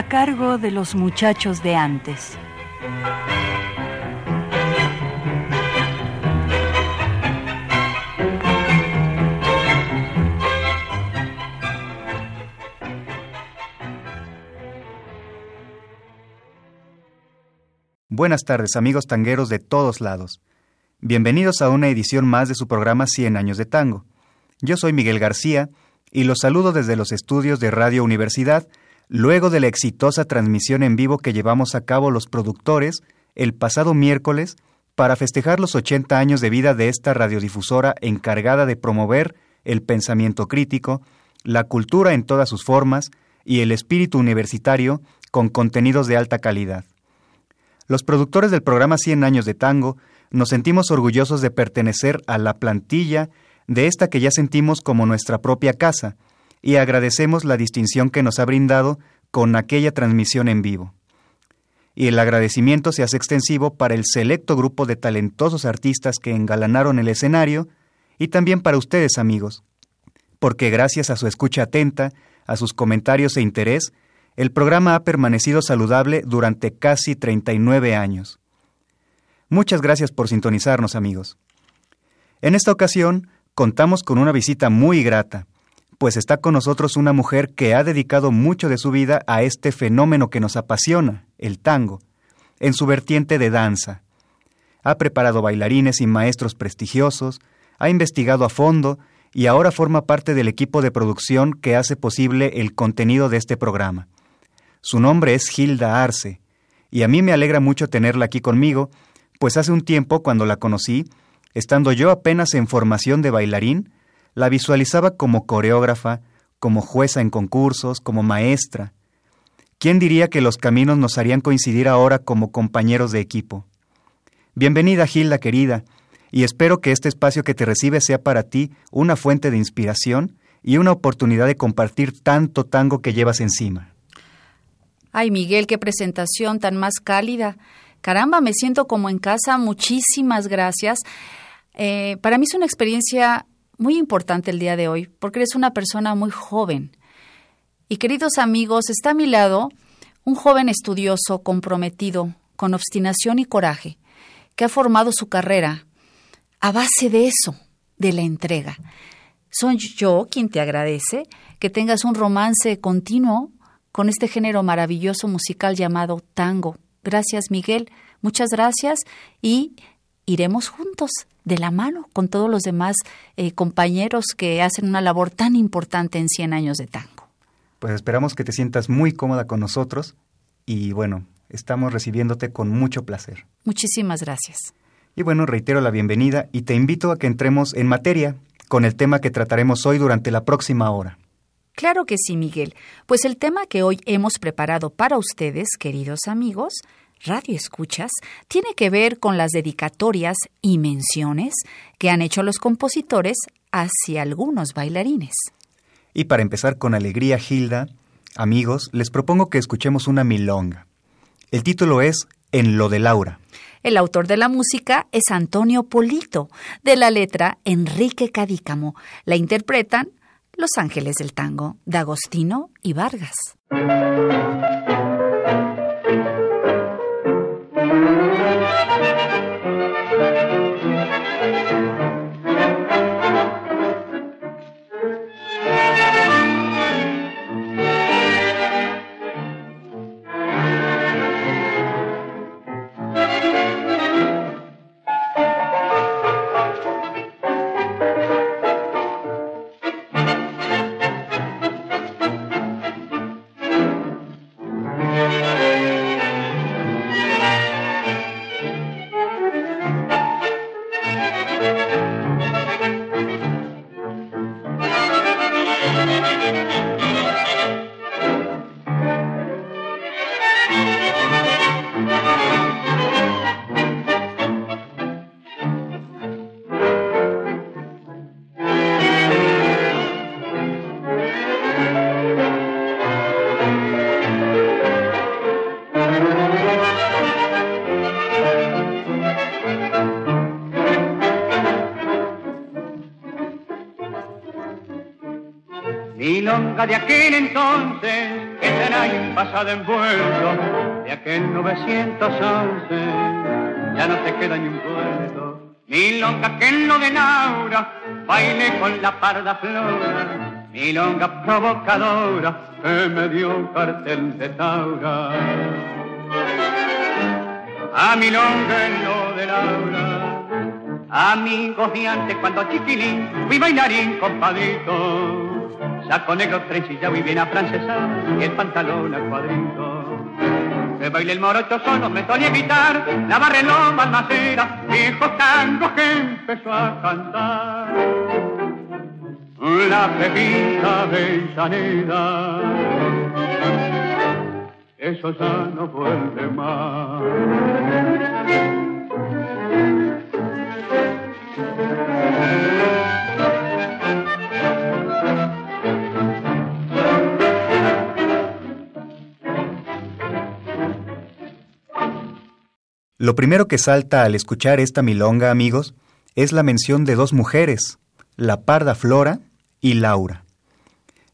A cargo de los muchachos de antes. Buenas tardes amigos tangueros de todos lados. Bienvenidos a una edición más de su programa 100 años de tango. Yo soy Miguel García y los saludo desde los estudios de Radio Universidad luego de la exitosa transmisión en vivo que llevamos a cabo los productores el pasado miércoles para festejar los 80 años de vida de esta radiodifusora encargada de promover el pensamiento crítico, la cultura en todas sus formas y el espíritu universitario con contenidos de alta calidad. Los productores del programa 100 años de tango nos sentimos orgullosos de pertenecer a la plantilla de esta que ya sentimos como nuestra propia casa, y agradecemos la distinción que nos ha brindado con aquella transmisión en vivo. Y el agradecimiento se hace extensivo para el selecto grupo de talentosos artistas que engalanaron el escenario y también para ustedes amigos, porque gracias a su escucha atenta, a sus comentarios e interés, el programa ha permanecido saludable durante casi 39 años. Muchas gracias por sintonizarnos amigos. En esta ocasión contamos con una visita muy grata, pues está con nosotros una mujer que ha dedicado mucho de su vida a este fenómeno que nos apasiona, el tango, en su vertiente de danza. Ha preparado bailarines y maestros prestigiosos, ha investigado a fondo y ahora forma parte del equipo de producción que hace posible el contenido de este programa. Su nombre es Hilda Arce, y a mí me alegra mucho tenerla aquí conmigo, pues hace un tiempo, cuando la conocí, estando yo apenas en formación de bailarín, la visualizaba como coreógrafa, como jueza en concursos, como maestra. ¿Quién diría que los caminos nos harían coincidir ahora como compañeros de equipo? Bienvenida, Gilda querida, y espero que este espacio que te recibe sea para ti una fuente de inspiración y una oportunidad de compartir tanto tango que llevas encima. Ay, Miguel, qué presentación tan más cálida. Caramba, me siento como en casa. Muchísimas gracias. Eh, para mí es una experiencia muy importante el día de hoy, porque eres una persona muy joven. Y queridos amigos, está a mi lado un joven estudioso, comprometido, con obstinación y coraje, que ha formado su carrera a base de eso, de la entrega. Soy yo quien te agradece que tengas un romance continuo con este género maravilloso musical llamado tango. Gracias, Miguel. Muchas gracias y iremos juntos de la mano con todos los demás eh, compañeros que hacen una labor tan importante en 100 años de tango. Pues esperamos que te sientas muy cómoda con nosotros y bueno, estamos recibiéndote con mucho placer. Muchísimas gracias. Y bueno, reitero la bienvenida y te invito a que entremos en materia con el tema que trataremos hoy durante la próxima hora. Claro que sí, Miguel, pues el tema que hoy hemos preparado para ustedes, queridos amigos, Radio Escuchas tiene que ver con las dedicatorias y menciones que han hecho los compositores hacia algunos bailarines. Y para empezar con alegría, Hilda, amigos, les propongo que escuchemos una milonga. El título es En lo de Laura. El autor de la música es Antonio Polito, de la letra Enrique Cadícamo. La interpretan Los Ángeles del Tango, de Agostino y Vargas. Envuelto de aquel 911, ya no te queda ni un puerto. Milonga que en lo de Laura, baile con la parda flora, milonga provocadora, que me dio un cartel de Taura. A milonga en lo de Laura, amigos de antes cuando chiquilín, fui bailarín compadito, saco negro trencillado y bien afrancesado, y el pantalón a cuadrito. Que baile el morocho solo me solía evitar, la barreló balmacera, viejo tango que empezó a cantar. La pepita Avellaneda, eso ya no vuelve más. Lo primero que salta al escuchar esta milonga, amigos, es la mención de dos mujeres, la parda Flora y Laura.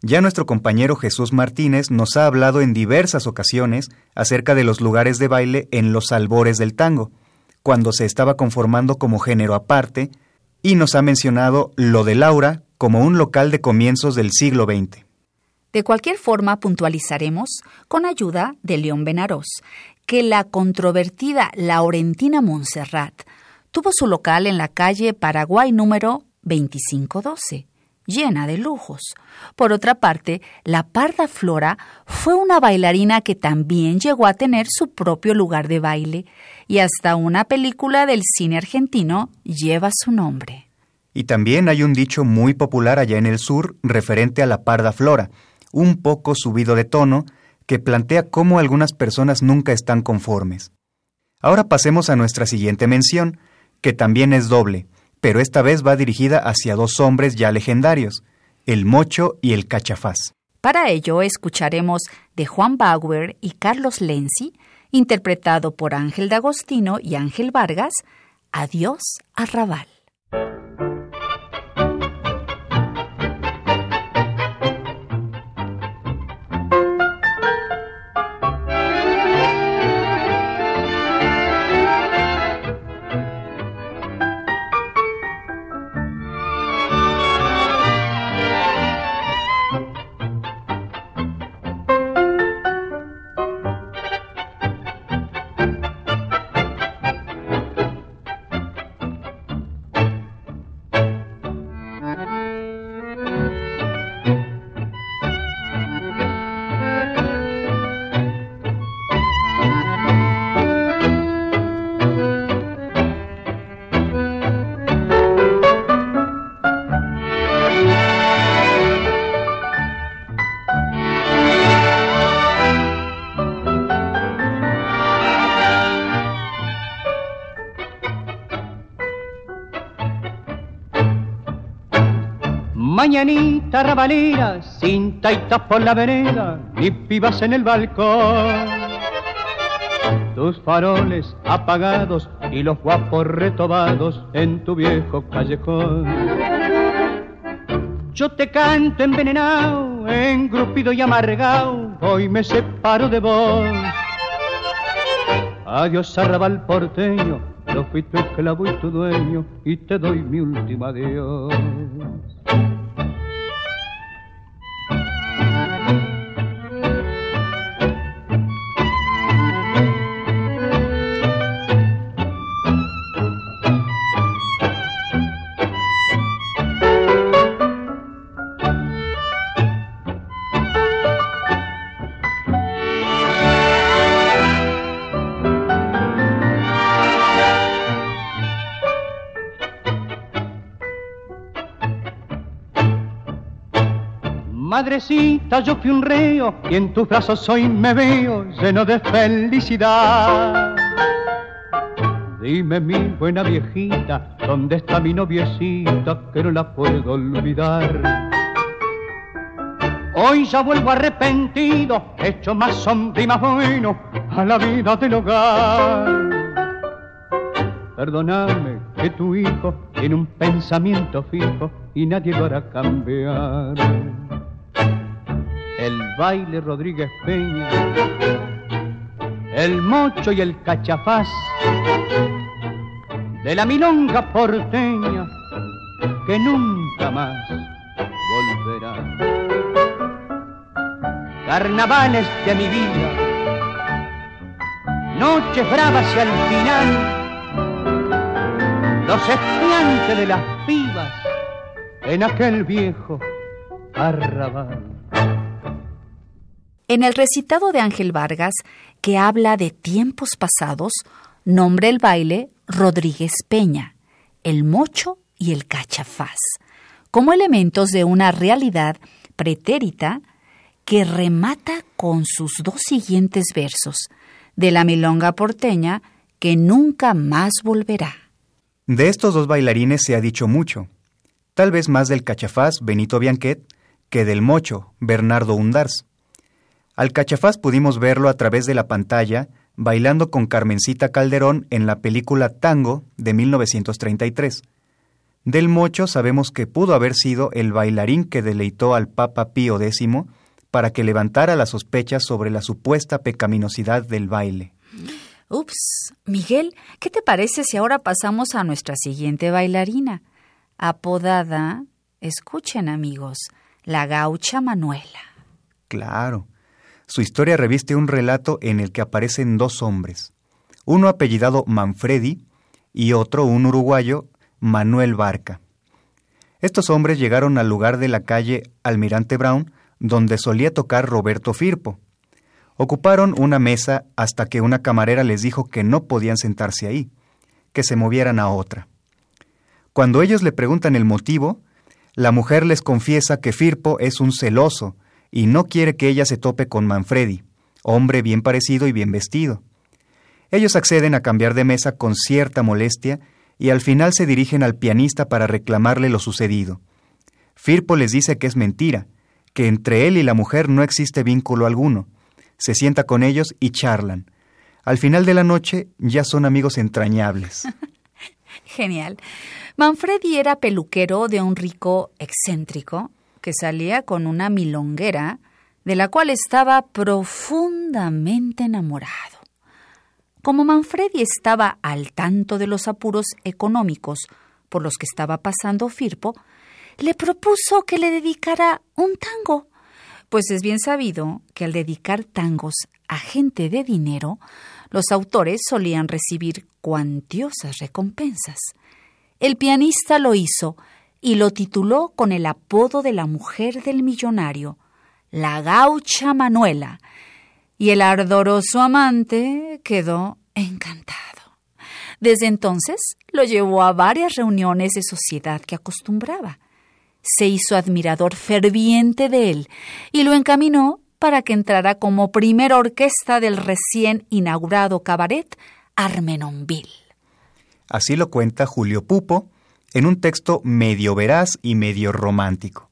Ya nuestro compañero Jesús Martínez nos ha hablado en diversas ocasiones acerca de los lugares de baile en los albores del tango, cuando se estaba conformando como género aparte, y nos ha mencionado lo de Laura como un local de comienzos del siglo XX. De cualquier forma, puntualizaremos, con ayuda de León Benarós, que la controvertida Laurentina Montserrat tuvo su local en la calle Paraguay número 2512, llena de lujos. Por otra parte, la Parda Flora fue una bailarina que también llegó a tener su propio lugar de baile, y hasta una película del cine argentino lleva su nombre. Y también hay un dicho muy popular allá en el sur referente a la Parda Flora, un poco subido de tono, que plantea cómo algunas personas nunca están conformes. Ahora pasemos a nuestra siguiente mención, que también es doble, pero esta vez va dirigida hacia dos hombres ya legendarios, el Mocho y el Cachafaz. Para ello escucharemos de Juan Bauer y Carlos Lenzi, interpretado por Ángel D'Agostino y Ángel Vargas, Adiós Arrabal. Mañanita rabalera, sin taitas por la vereda, ni pibas en el balcón. Tus faroles apagados y los guapos retobados en tu viejo callejón. Yo te canto envenenado, engrupido y amargado, hoy me separo de vos. Adiós arrabal porteño, yo fui tu esclavo y tu dueño, y te doy mi último adiós. Madrecita, yo fui un reo y en tus brazos hoy me veo lleno de felicidad. Dime mi buena viejita, ¿dónde está mi noviecita que no la puedo olvidar? Hoy ya vuelvo arrepentido, hecho más sombra y más bueno a la vida del hogar. Perdóname que tu hijo tiene un pensamiento fijo y nadie lo hará cambiar. El baile Rodríguez Peña, el mocho y el cachafaz de la milonga porteña que nunca más volverá. Carnavales de mi vida, noches bravas y al final, los estudiantes de las pibas en aquel viejo arrabal. En el recitado de Ángel Vargas, que habla de tiempos pasados, nombre el baile Rodríguez Peña, el mocho y el cachafaz, como elementos de una realidad pretérita que remata con sus dos siguientes versos, de la milonga porteña que nunca más volverá. De estos dos bailarines se ha dicho mucho, tal vez más del cachafaz Benito Bianquet que del mocho Bernardo Undars. Al cachafaz pudimos verlo a través de la pantalla bailando con Carmencita Calderón en la película Tango de 1933. Del Mocho sabemos que pudo haber sido el bailarín que deleitó al Papa Pío X para que levantara las sospechas sobre la supuesta pecaminosidad del baile. Ups, Miguel, ¿qué te parece si ahora pasamos a nuestra siguiente bailarina? Apodada, escuchen amigos, la gaucha Manuela. Claro. Su historia reviste un relato en el que aparecen dos hombres, uno apellidado Manfredi y otro, un uruguayo, Manuel Barca. Estos hombres llegaron al lugar de la calle Almirante Brown, donde solía tocar Roberto Firpo. Ocuparon una mesa hasta que una camarera les dijo que no podían sentarse ahí, que se movieran a otra. Cuando ellos le preguntan el motivo, la mujer les confiesa que Firpo es un celoso y no quiere que ella se tope con Manfredi, hombre bien parecido y bien vestido. Ellos acceden a cambiar de mesa con cierta molestia y al final se dirigen al pianista para reclamarle lo sucedido. Firpo les dice que es mentira, que entre él y la mujer no existe vínculo alguno. Se sienta con ellos y charlan. Al final de la noche ya son amigos entrañables. Genial. Manfredi era peluquero de un rico excéntrico que salía con una milonguera de la cual estaba profundamente enamorado. Como Manfredi estaba al tanto de los apuros económicos por los que estaba pasando Firpo, le propuso que le dedicara un tango, pues es bien sabido que al dedicar tangos a gente de dinero, los autores solían recibir cuantiosas recompensas. El pianista lo hizo y lo tituló con el apodo de la mujer del millonario, la gaucha Manuela, y el ardoroso amante quedó encantado. Desde entonces lo llevó a varias reuniones de sociedad que acostumbraba. Se hizo admirador ferviente de él y lo encaminó para que entrara como primera orquesta del recién inaugurado cabaret Armenonville. Así lo cuenta Julio Pupo en un texto medio veraz y medio romántico.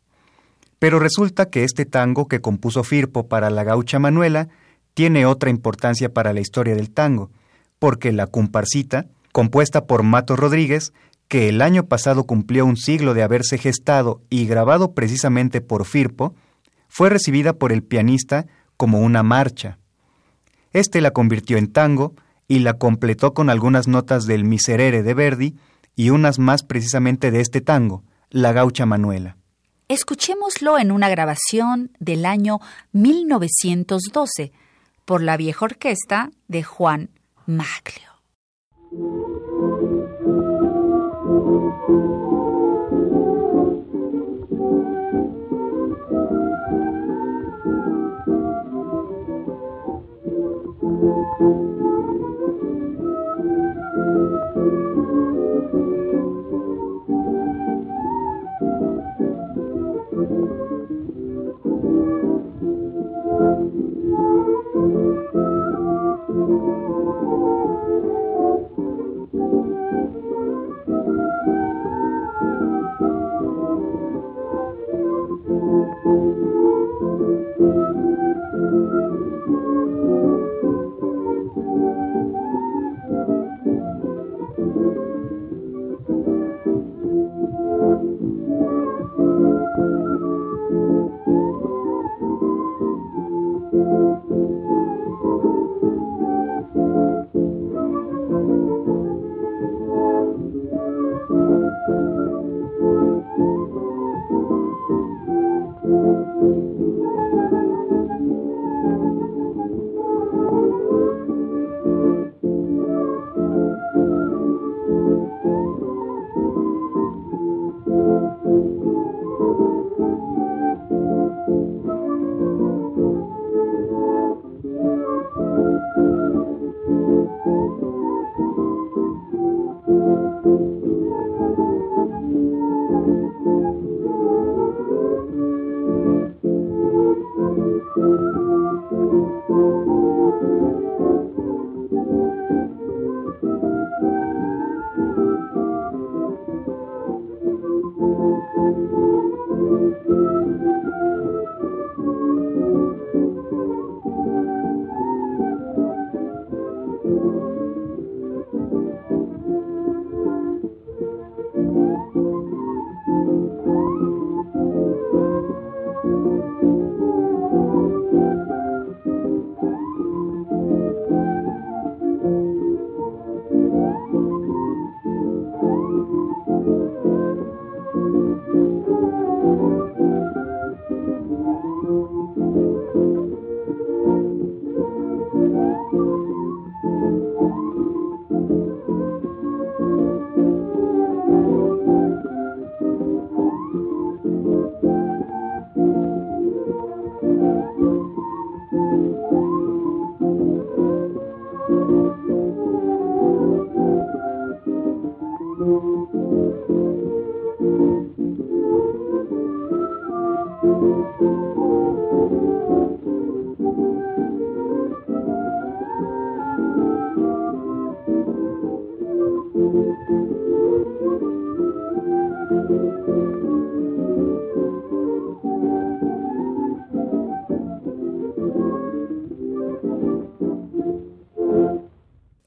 Pero resulta que este tango que compuso Firpo para la gaucha Manuela tiene otra importancia para la historia del tango, porque la comparsita, compuesta por Mato Rodríguez, que el año pasado cumplió un siglo de haberse gestado y grabado precisamente por Firpo, fue recibida por el pianista como una marcha. Este la convirtió en tango y la completó con algunas notas del Miserere de Verdi y unas más precisamente de este tango, La Gaucha Manuela. Escuchémoslo en una grabación del año 1912 por la vieja orquesta de Juan Maglio.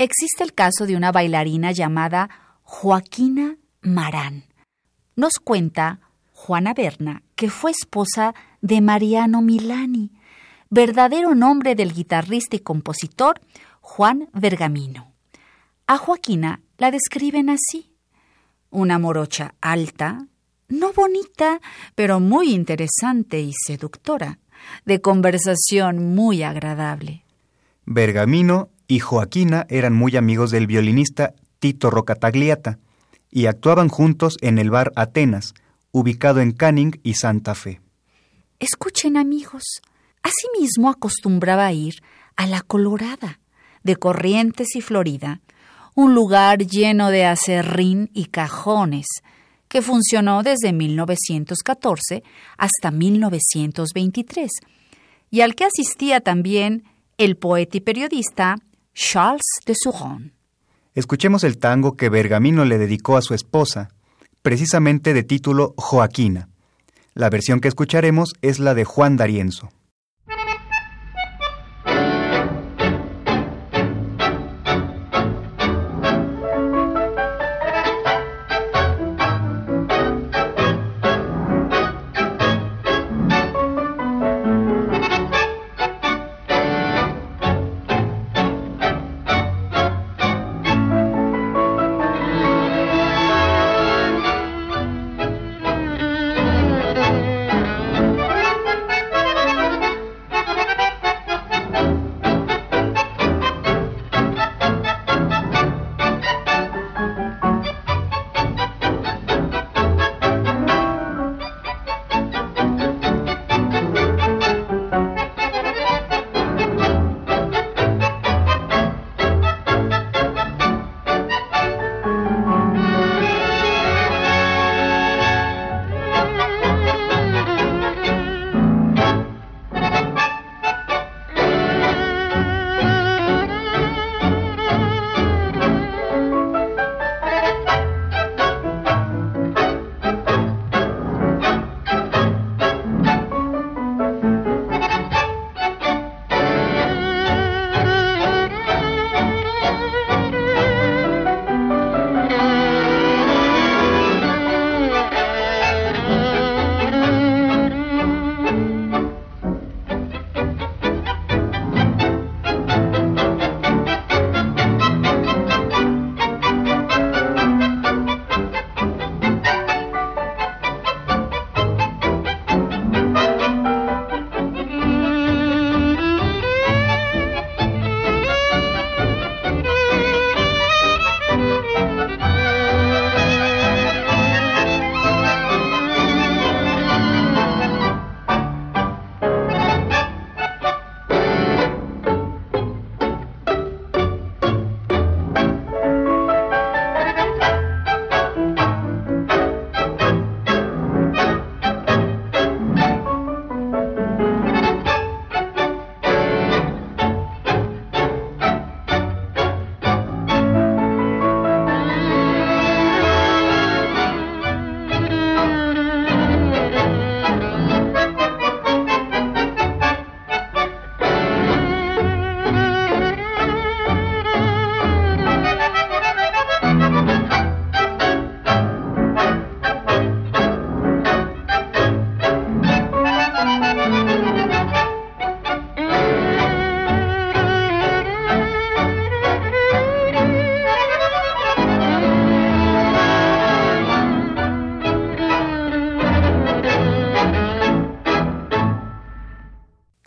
Existe el caso de una bailarina llamada Joaquina Marán. Nos cuenta Juana Berna que fue esposa de Mariano Milani, verdadero nombre del guitarrista y compositor Juan Bergamino. A Joaquina la describen así: una morocha alta, no bonita, pero muy interesante y seductora, de conversación muy agradable. Bergamino y Joaquina eran muy amigos del violinista Tito Rocatagliata y actuaban juntos en el bar Atenas, ubicado en Canning y Santa Fe. Escuchen amigos, asimismo acostumbraba ir a La Colorada, de Corrientes y Florida, un lugar lleno de acerrín y cajones, que funcionó desde 1914 hasta 1923, y al que asistía también el poeta y periodista Charles de Souron. Escuchemos el tango que Bergamino le dedicó a su esposa, precisamente de título Joaquina. La versión que escucharemos es la de Juan D'Arienzo.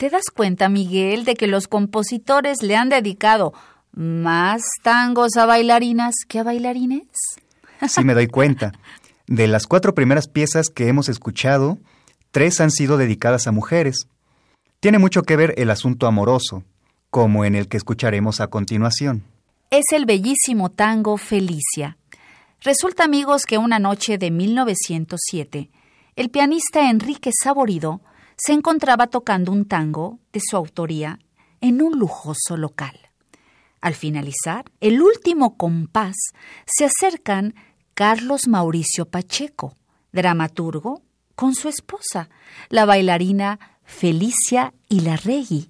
Das cuenta, Miguel, de que los compositores le han dedicado más tangos a bailarinas que a bailarines? Sí, me doy cuenta. De las cuatro primeras piezas que hemos escuchado, tres han sido dedicadas a mujeres. Tiene mucho que ver el asunto amoroso, como en el que escucharemos a continuación. Es el bellísimo tango Felicia. Resulta, amigos, que una noche de 1907, el pianista Enrique Saborido se encontraba tocando un tango de su autoría en un lujoso local. Al finalizar el último compás, se acercan Carlos Mauricio Pacheco, dramaturgo, con su esposa, la bailarina Felicia Ilarregui,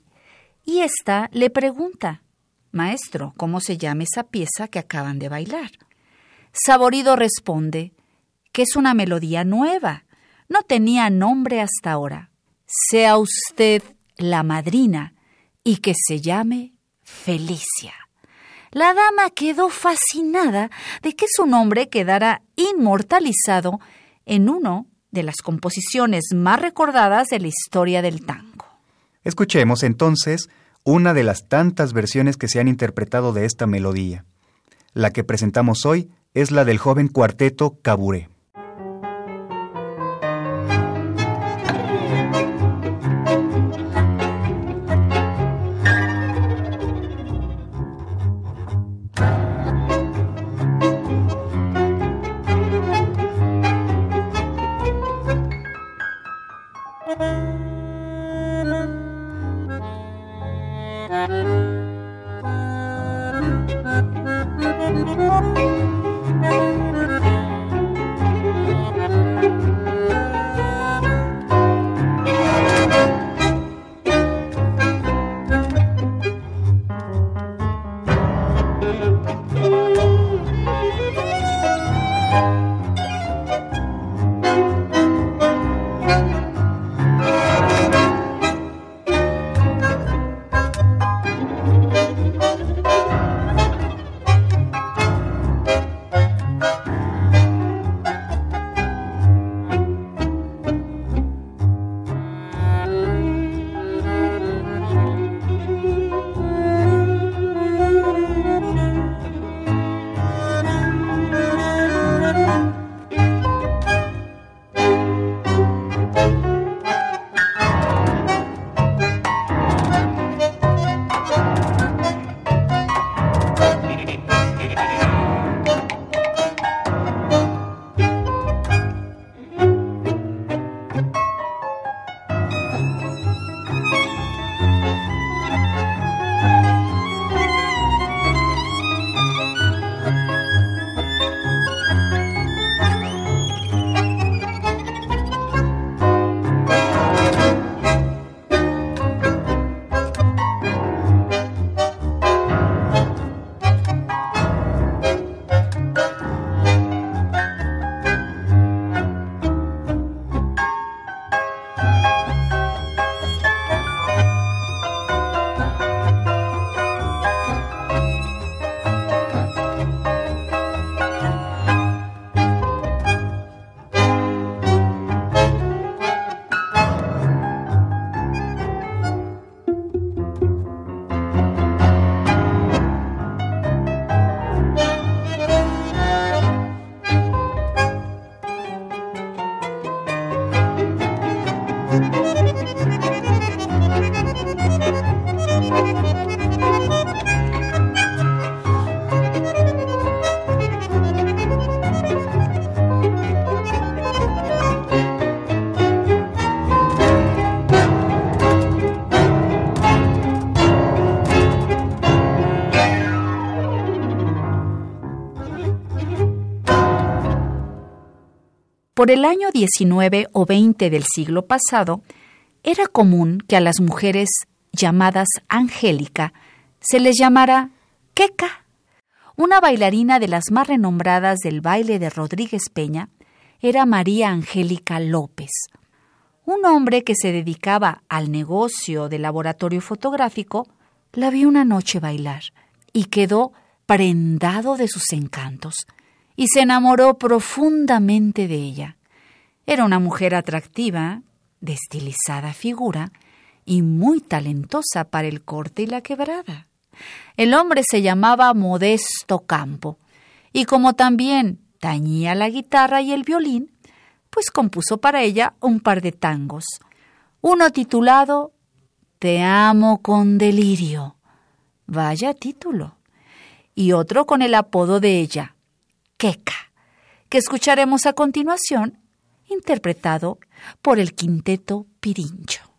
y ésta le pregunta, Maestro, ¿cómo se llama esa pieza que acaban de bailar? Saborido responde que es una melodía nueva, no tenía nombre hasta ahora. Sea usted la madrina y que se llame Felicia. La dama quedó fascinada de que su nombre quedara inmortalizado en uno de las composiciones más recordadas de la historia del tango. Escuchemos entonces una de las tantas versiones que se han interpretado de esta melodía. La que presentamos hoy es la del joven cuarteto Caburé. Por el año 19 o 20 del siglo pasado, era común que a las mujeres llamadas Angélica se les llamara Queca. Una bailarina de las más renombradas del baile de Rodríguez Peña era María Angélica López. Un hombre que se dedicaba al negocio de laboratorio fotográfico la vio una noche bailar y quedó prendado de sus encantos y se enamoró profundamente de ella. Era una mujer atractiva, de estilizada figura y muy talentosa para el corte y la quebrada. El hombre se llamaba Modesto Campo, y como también tañía la guitarra y el violín, pues compuso para ella un par de tangos, uno titulado Te amo con delirio, vaya título, y otro con el apodo de ella, Queca, que escucharemos a continuación, interpretado por el quinteto Pirincho.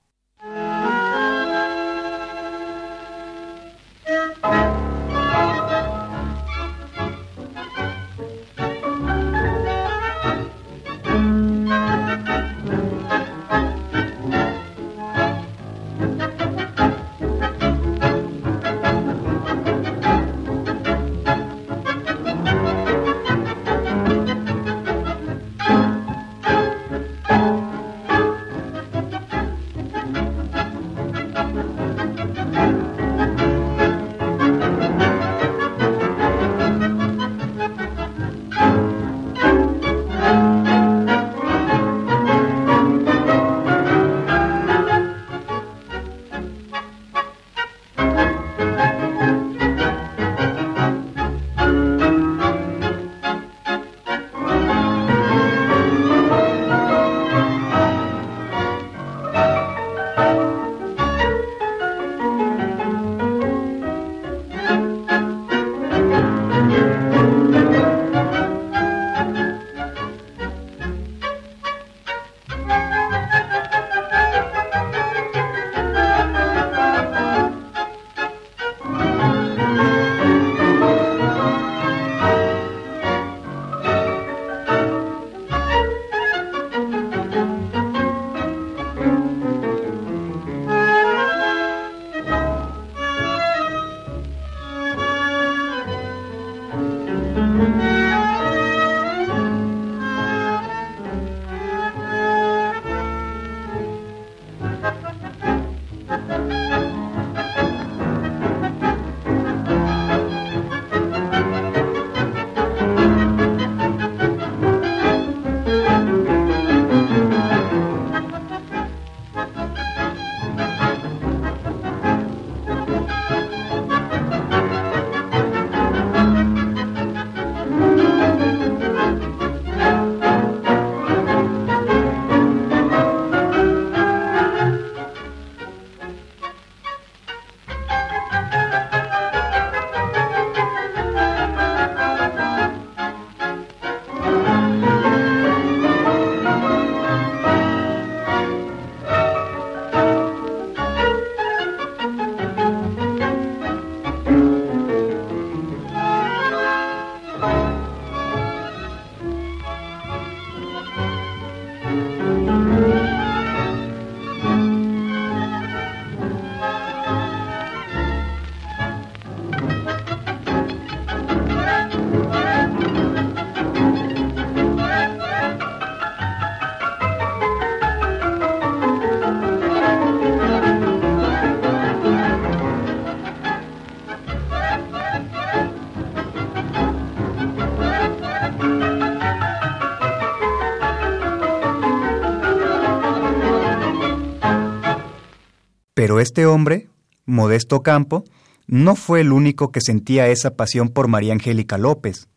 Pero este hombre, Modesto Campo, no fue el único que sentía esa pasión por María Angélica López.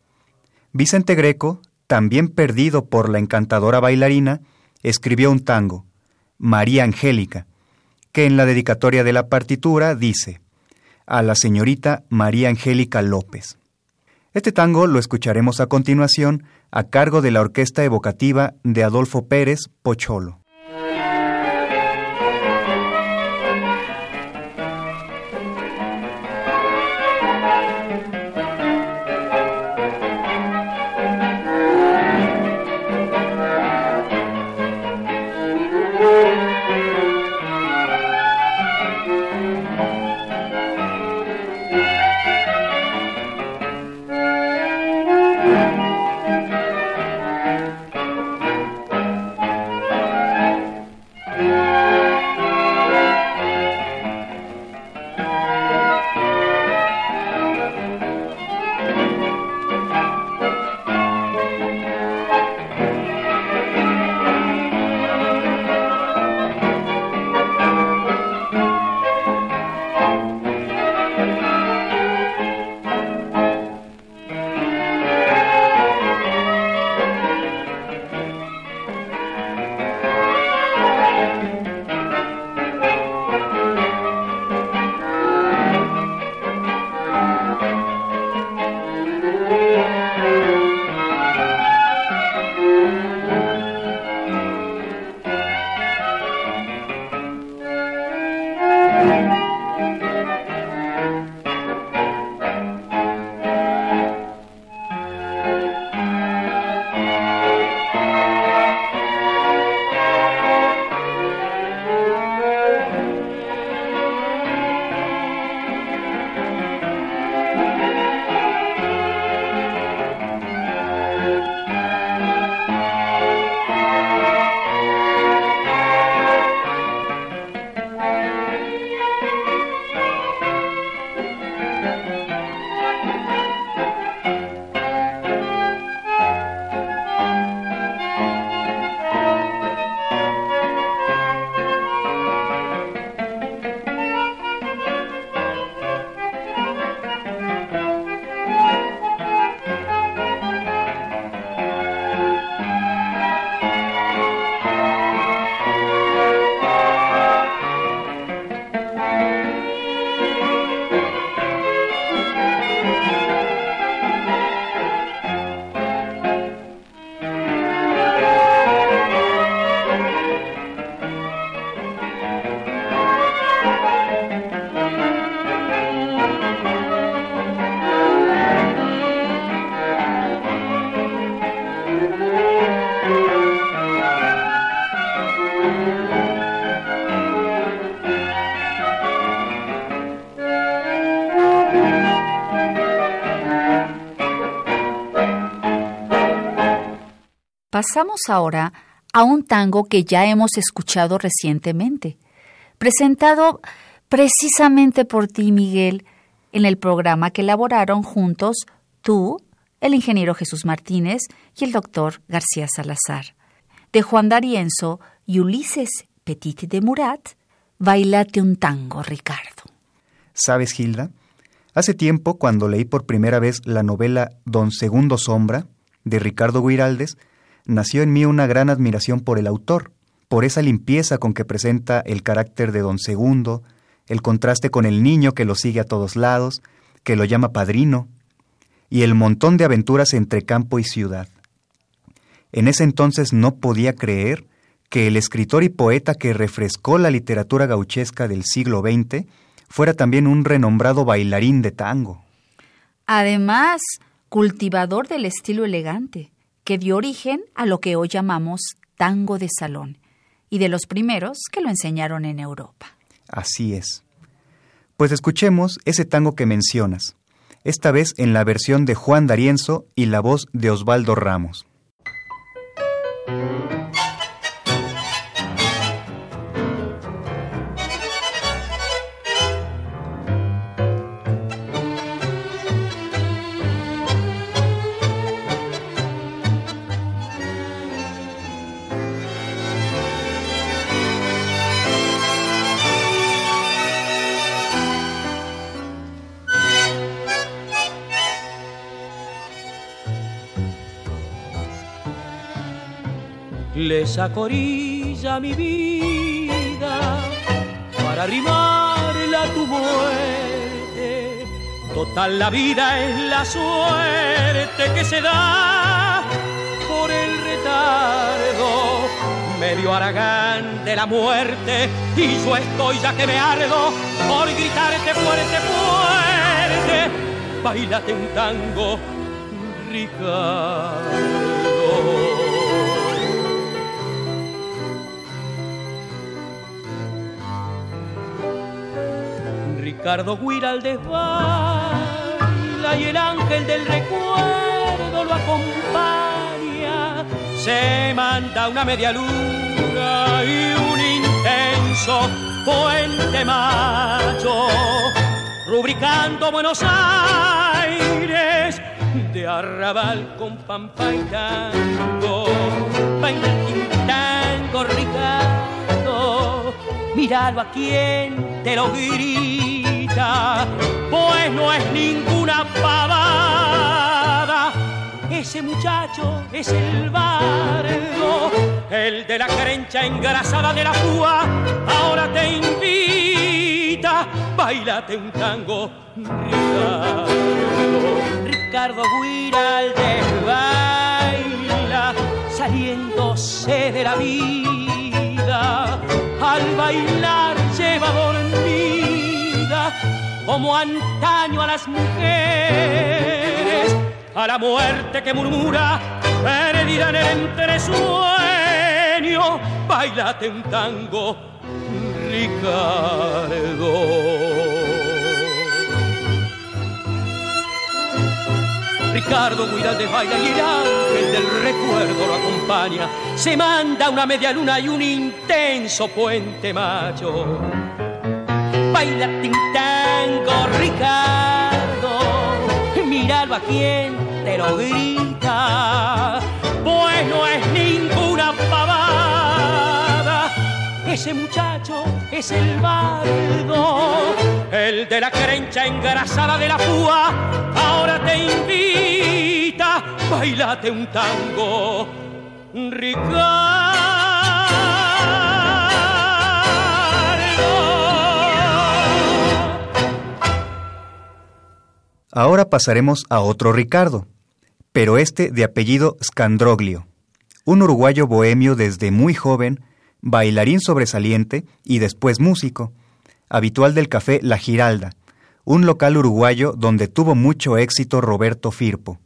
Vicente Greco, también perdido por la encantadora bailarina, escribió un tango, María Angélica, que en la dedicatoria de la partitura dice, a la señorita María Angélica López. Este tango lo escucharemos a continuación a cargo de la orquesta evocativa de Adolfo Pérez Pocholo. Pasamos ahora a un tango que ya hemos escuchado recientemente, presentado precisamente por ti, Miguel, en el programa que elaboraron juntos tú, el ingeniero Jesús Martínez y el doctor García Salazar. De Juan D'Arienzo y Ulises Petit de Murat, Bailate un tango, Ricardo. ¿Sabes, Gilda? Hace tiempo, cuando leí por primera vez la novela Don Segundo Sombra, de Ricardo Guiraldes, nació en mí una gran admiración por el autor, por esa limpieza con que presenta el carácter de Don Segundo, el contraste con el niño que lo sigue a todos lados, que lo llama padrino, y el montón de aventuras entre campo y ciudad. En ese entonces no podía creer que el escritor y poeta que refrescó la literatura gauchesca del siglo XX fuera también un renombrado bailarín de tango. Además, cultivador del estilo elegante, que dio origen a lo que hoy llamamos tango de salón, y de los primeros que lo enseñaron en Europa. Así es. Pues escuchemos ese tango que mencionas, esta vez en la versión de Juan D'Arienzo y la voz de Osvaldo Ramos. Les acorilla mi vida para arrimarla a tu muerte. Total la vida es la suerte que se da por el retardo. Medio aragán de la muerte y yo estoy ya que me ardo por gritarte fuerte, fuerte. Bailate un tango, Ricardo. Ricardo Guiraldes baila y el ángel del recuerdo lo acompaña. Se manda una media luna y un intenso puente macho, rubricando Buenos Aires de arrabal con pampa y tango. Baila tango, Ricardo, míralo a quien te lo grita pues no es ninguna pavada. Ese muchacho es el bardo, el de la crencha engrasada de la púa, ahora te invita, bailate un tango, Ricardo. Ricardo Guiraldes baila, saliéndose de la vida, al bailar lleva dormir como antaño a las mujeres, a la muerte que murmura, perdida en el entresueño, bailate un tango, Ricardo. Ricardo de baila y el ángel del recuerdo lo acompaña. Se manda una media luna y un intenso puente macho baila tintango Ricardo, míralo a quien te lo grita, pues no es ninguna pavada, ese muchacho es el bardo, el de la crencha engrasada de la púa, ahora te invita, bailate un tango, Ricardo. Ahora pasaremos a otro Ricardo, pero este de apellido Scandroglio, un uruguayo bohemio desde muy joven, bailarín sobresaliente y después músico, habitual del café La Giralda, un local uruguayo donde tuvo mucho éxito Roberto Firpo.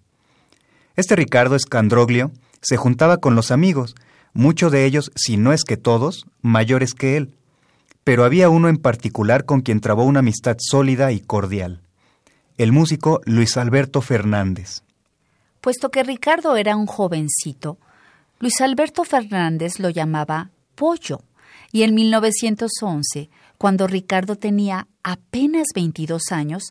Este Ricardo Scandroglio se juntaba con los amigos, muchos de ellos, si no es que todos, mayores que él, pero había uno en particular con quien trabó una amistad sólida y cordial el músico Luis Alberto Fernández. Puesto que Ricardo era un jovencito, Luis Alberto Fernández lo llamaba pollo, y en 1911, cuando Ricardo tenía apenas 22 años,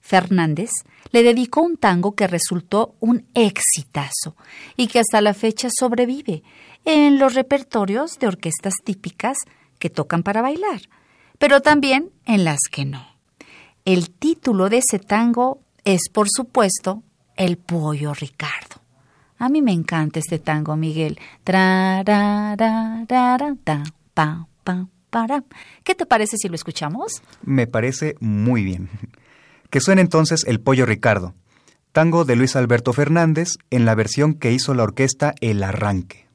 Fernández le dedicó un tango que resultó un exitazo y que hasta la fecha sobrevive en los repertorios de orquestas típicas que tocan para bailar, pero también en las que no. El título de ese tango es, por supuesto, El Pollo Ricardo. A mí me encanta este tango, Miguel. ¿Qué te parece si lo escuchamos? Me parece muy bien. Que suene entonces El Pollo Ricardo, tango de Luis Alberto Fernández en la versión que hizo la orquesta El Arranque.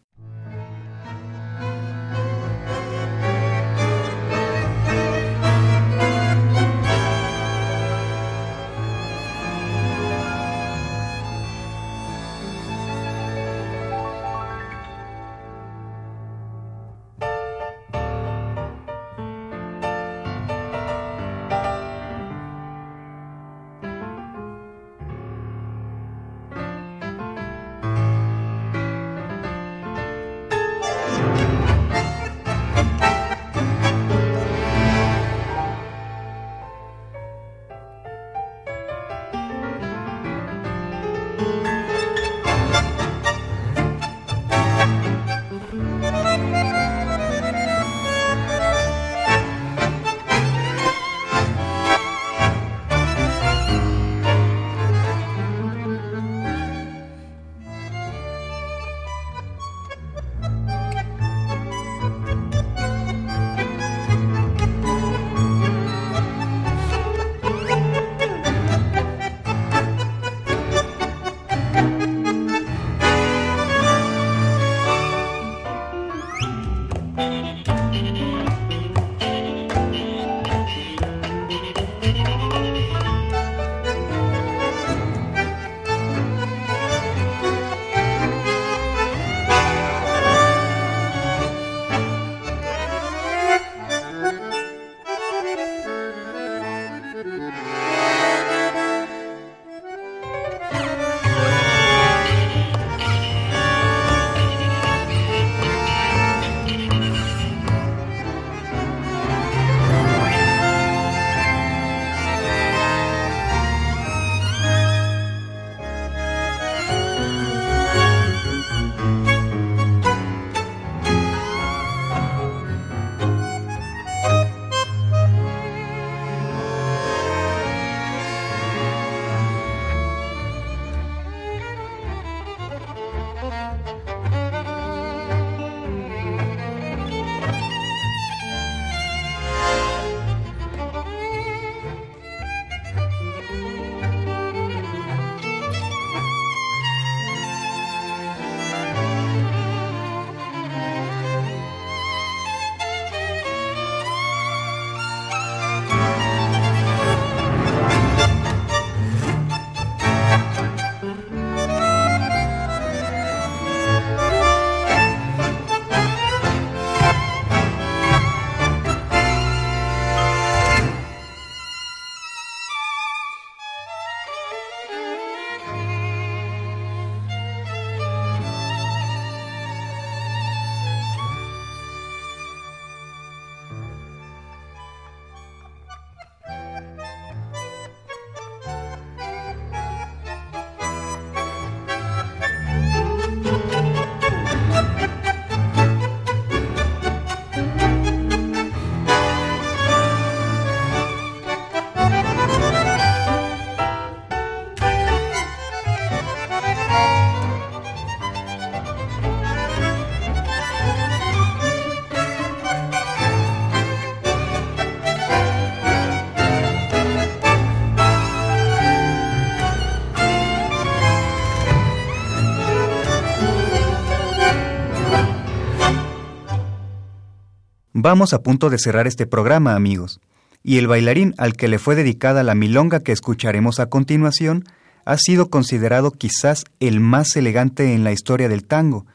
Vamos a punto de cerrar este programa, amigos, y el bailarín al que le fue dedicada la milonga que escucharemos a continuación ha sido considerado quizás el más elegante en la historia del tango.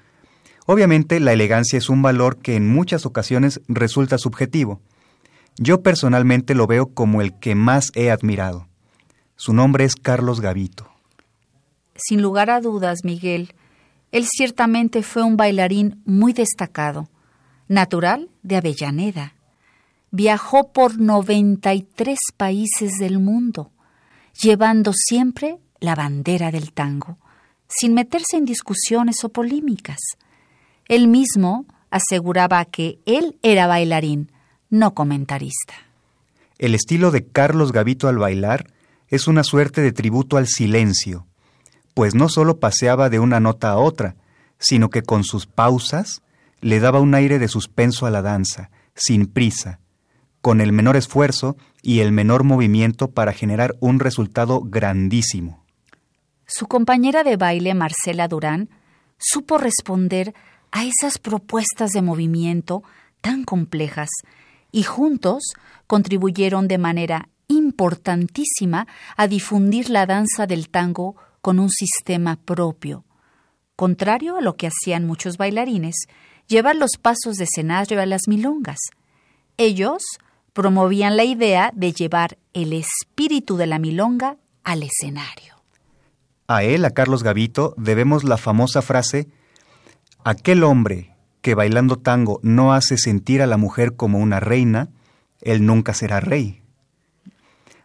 Obviamente la elegancia es un valor que en muchas ocasiones resulta subjetivo. Yo personalmente lo veo como el que más he admirado. Su nombre es Carlos Gavito. Sin lugar a dudas, Miguel, Él ciertamente fue un bailarín muy destacado, natural de Avellaneda. Viajó por 93 países del mundo, llevando siempre la bandera del tango, sin meterse en discusiones o polémicas. Él mismo aseguraba que él era bailarín, no comentarista. El estilo de Carlos Gavito al bailar es una suerte de tributo al silencio, pues no solo paseaba de una nota a otra, sino que con sus pausas le daba un aire de suspenso a la danza, sin prisa, con el menor esfuerzo y el menor movimiento para generar un resultado grandísimo. Su compañera de baile, Marcela Durán, supo responder a esas propuestas de movimiento tan complejas y juntos contribuyeron de manera importantísima a difundir la danza del tango con un sistema propio. Contrario a lo que hacían muchos bailarines, llevar los pasos de escenario a las milongas. Ellos promovían la idea de llevar el espíritu de la milonga al escenario. A él, a Carlos Gavito, debemos la famosa frase, aquel hombre que bailando tango no hace sentir a la mujer como una reina, él nunca será rey.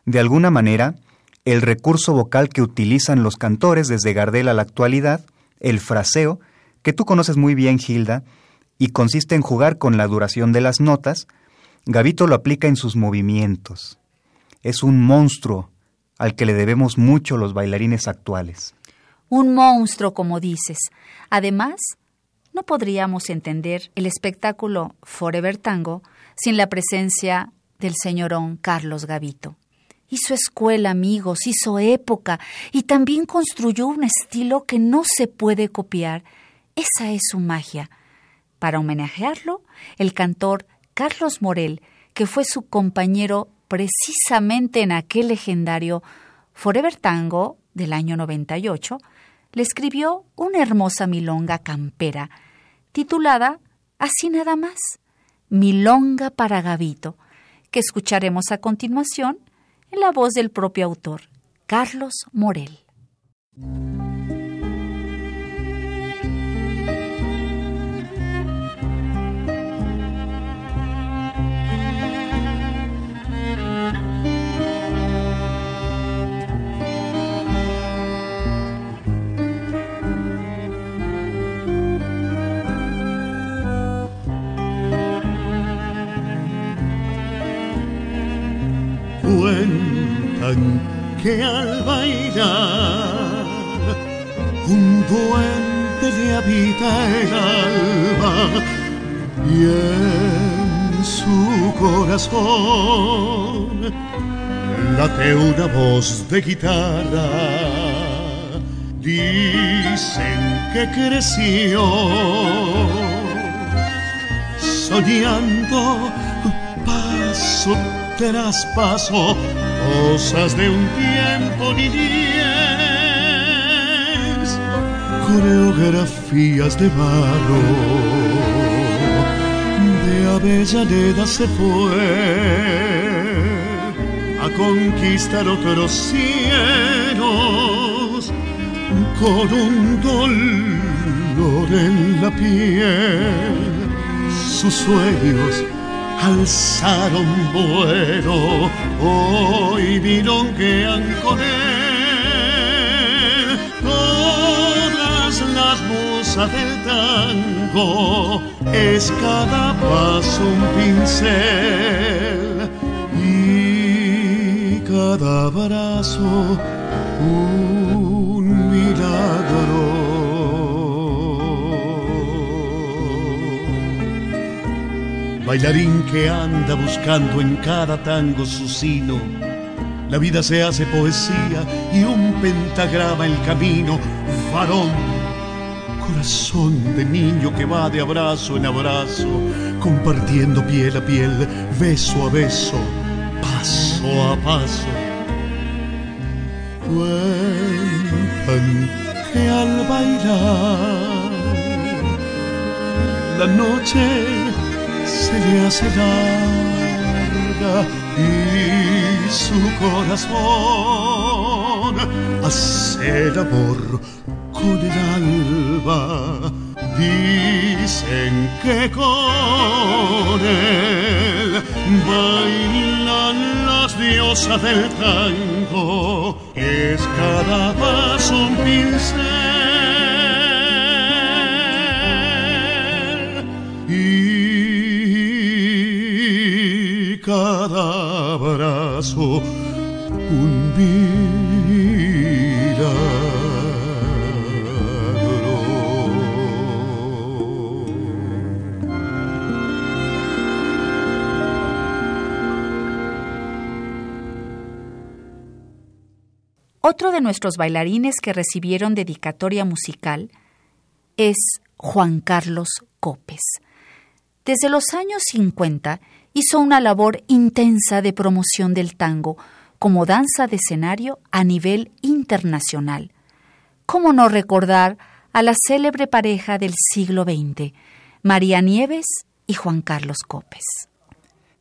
De alguna manera, el recurso vocal que utilizan los cantores desde Gardel a la actualidad, el fraseo, que tú conoces muy bien, Gilda, y consiste en jugar con la duración de las notas, Gavito lo aplica en sus movimientos. Es un monstruo al que le debemos mucho los bailarines actuales. Un monstruo, como dices. Además, no podríamos entender el espectáculo Forever Tango sin la presencia del señorón Carlos Gavito. Hizo escuela, amigos, hizo época y también construyó un estilo que no se puede copiar. Esa es su magia. Para homenajearlo, el cantor Carlos Morel, que fue su compañero precisamente en aquel legendario Forever Tango del año 98, le escribió una hermosa milonga campera, titulada así nada más, Milonga para Gavito, que escucharemos a continuación en la voz del propio autor, Carlos Morel. Cuentan que al bailar un duende le habita el alma y en su corazón late una voz de guitarra. Dicen que creció soñando paso tras paso, cosas de un tiempo ni diez, coreografías de barro, de Avellaneda se fue a conquistar otros cielos con un dolor en la piel, sus sueños alzaron vuelo, hoy milonguean con él todas las musas del tango, es cada paso un pincel y cada abrazo un milagro. Bailarín que anda buscando en cada tango su sino. La vida se hace poesía y un pentagrama el camino, varón, corazón de niño que va de abrazo en abrazo, compartiendo piel a piel, beso a beso, paso a paso. Cuentan que al bailar la noche se le hace larga y su corazón hacer amor con el alba. Dicen que con él bailan las diosas del tango, es cada paso un pincel. Un Otro de nuestros bailarines que recibieron dedicatoria musical es Juan Carlos Copes. Desde los años 50 hizo una labor intensa de promoción del tango como danza de escenario a nivel internacional. ¿Cómo no recordar a la célebre pareja del siglo XX, María Nieves y Juan Carlos Copes?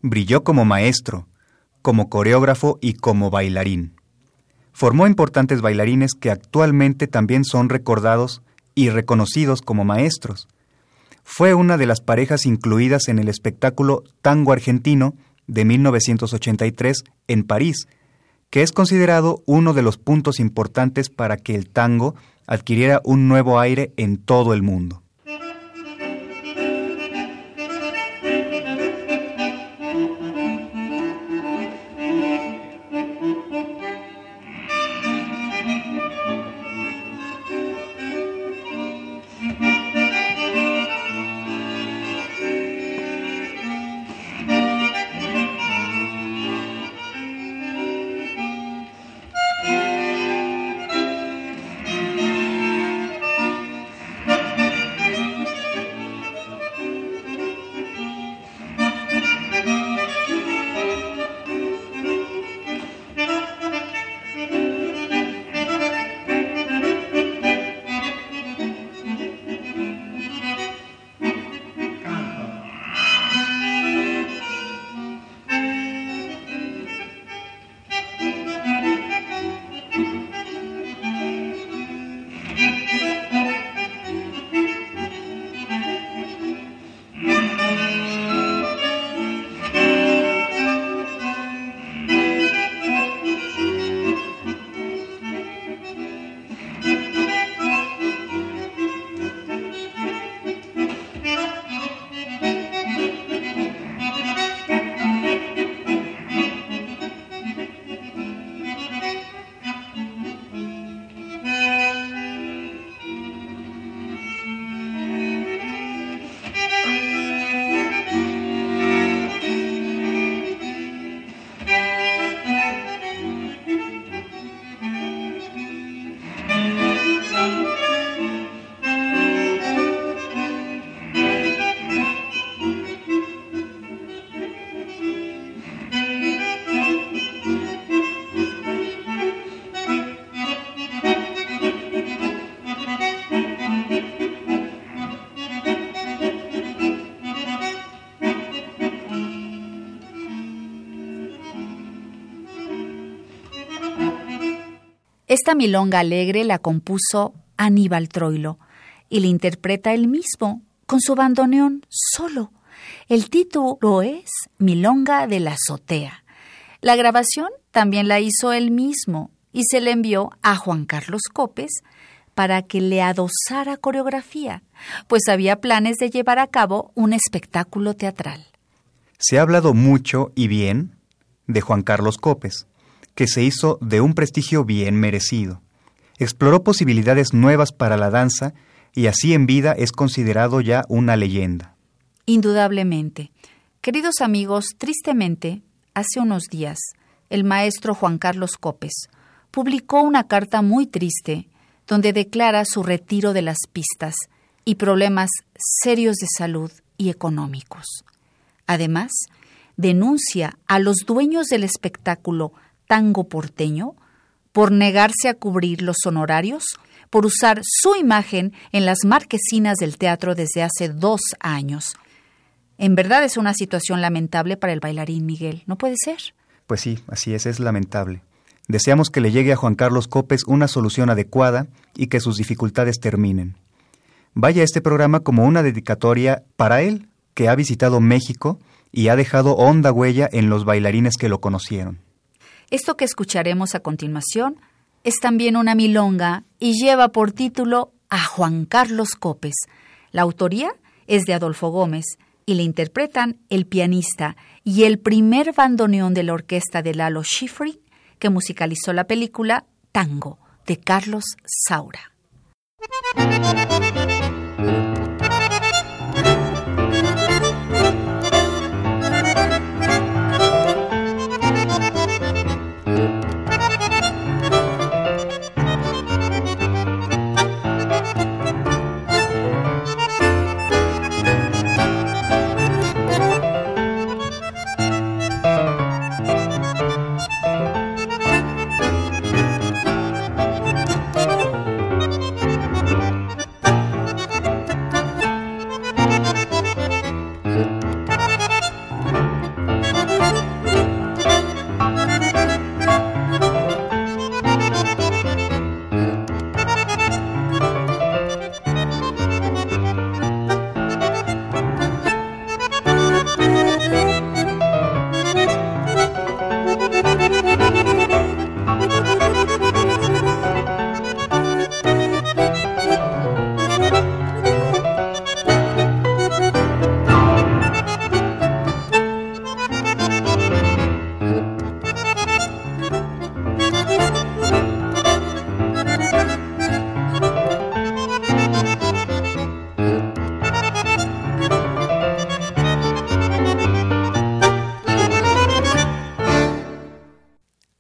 Brilló como maestro, como coreógrafo y como bailarín. Formó importantes bailarines que actualmente también son recordados y reconocidos como maestros. Fue una de las parejas incluidas en el espectáculo Tango Argentino de 1983 en París, que es considerado uno de los puntos importantes para que el tango adquiriera un nuevo aire en todo el mundo. Esta milonga alegre la compuso Aníbal Troilo y la interpreta él mismo con su bandoneón solo. El título es Milonga de la azotea. La grabación también la hizo él mismo y se le envió a Juan Carlos Copes para que le adosara coreografía, pues había planes de llevar a cabo un espectáculo teatral. Se ha hablado mucho y bien de Juan Carlos Copes que se hizo de un prestigio bien merecido. Exploró posibilidades nuevas para la danza y así en vida es considerado ya una leyenda. Indudablemente. Queridos amigos, tristemente, hace unos días, el maestro Juan Carlos Copes publicó una carta muy triste donde declara su retiro de las pistas y problemas serios de salud y económicos. Además, denuncia a los dueños del espectáculo tango porteño, por negarse a cubrir los honorarios, por usar su imagen en las marquesinas del teatro desde hace dos años. En verdad es una situación lamentable para el bailarín Miguel, ¿no puede ser? Pues sí, así es, es lamentable. Deseamos que le llegue a Juan Carlos Copes una solución adecuada y que sus dificultades terminen. Vaya este programa como una dedicatoria para él, que ha visitado México y ha dejado honda huella en los bailarines que lo conocieron. Esto que escucharemos a continuación es también una milonga y lleva por título a Juan Carlos Copes. La autoría es de Adolfo Gómez y le interpretan el pianista y el primer bandoneón de la orquesta de Lalo Schifrin que musicalizó la película Tango de Carlos Saura.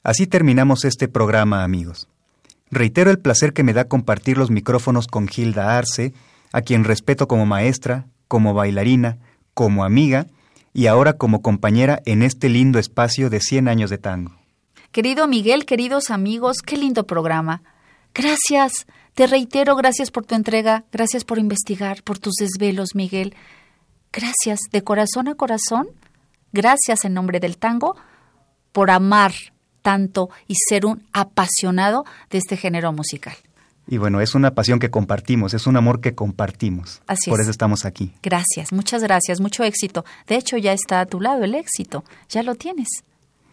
Así terminamos este programa, amigos. Reitero el placer que me da compartir los micrófonos con Gilda Arce, a quien respeto como maestra, como bailarina, como amiga y ahora como compañera en este lindo espacio de 100 años de tango. Querido Miguel, queridos amigos, qué lindo programa. Gracias, te reitero, gracias por tu entrega, gracias por investigar, por tus desvelos, Miguel. Gracias, de corazón a corazón, gracias en nombre del tango, por amar tanto y ser un apasionado de este género musical. Y bueno, es una pasión que compartimos, es un amor que compartimos. Así Por es. eso estamos aquí. Gracias, muchas gracias, mucho éxito. De hecho, ya está a tu lado el éxito, ya lo tienes.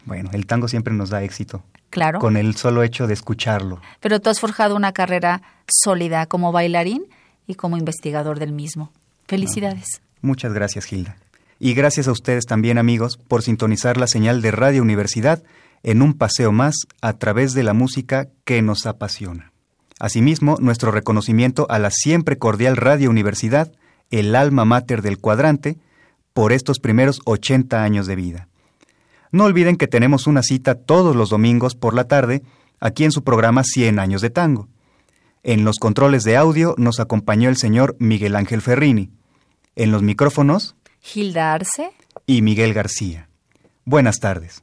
Bueno, el tango siempre nos da éxito. Claro. Con el solo hecho de escucharlo. Pero tú has forjado una carrera sólida como bailarín y como investigador del mismo. Felicidades. Muchas gracias, Gilda. Y gracias a ustedes también, amigos, por sintonizar la señal de Radio Universidad en un paseo más a través de la música que nos apasiona. Asimismo, nuestro reconocimiento a la siempre cordial Radio Universidad, el alma mater del cuadrante, por estos primeros 80 años de vida. No olviden que tenemos una cita todos los domingos por la tarde, aquí en su programa 100 años de tango. En los controles de audio nos acompañó el señor Miguel Ángel Ferrini. En los micrófonos, Gilda Arce. y Miguel García. Buenas tardes.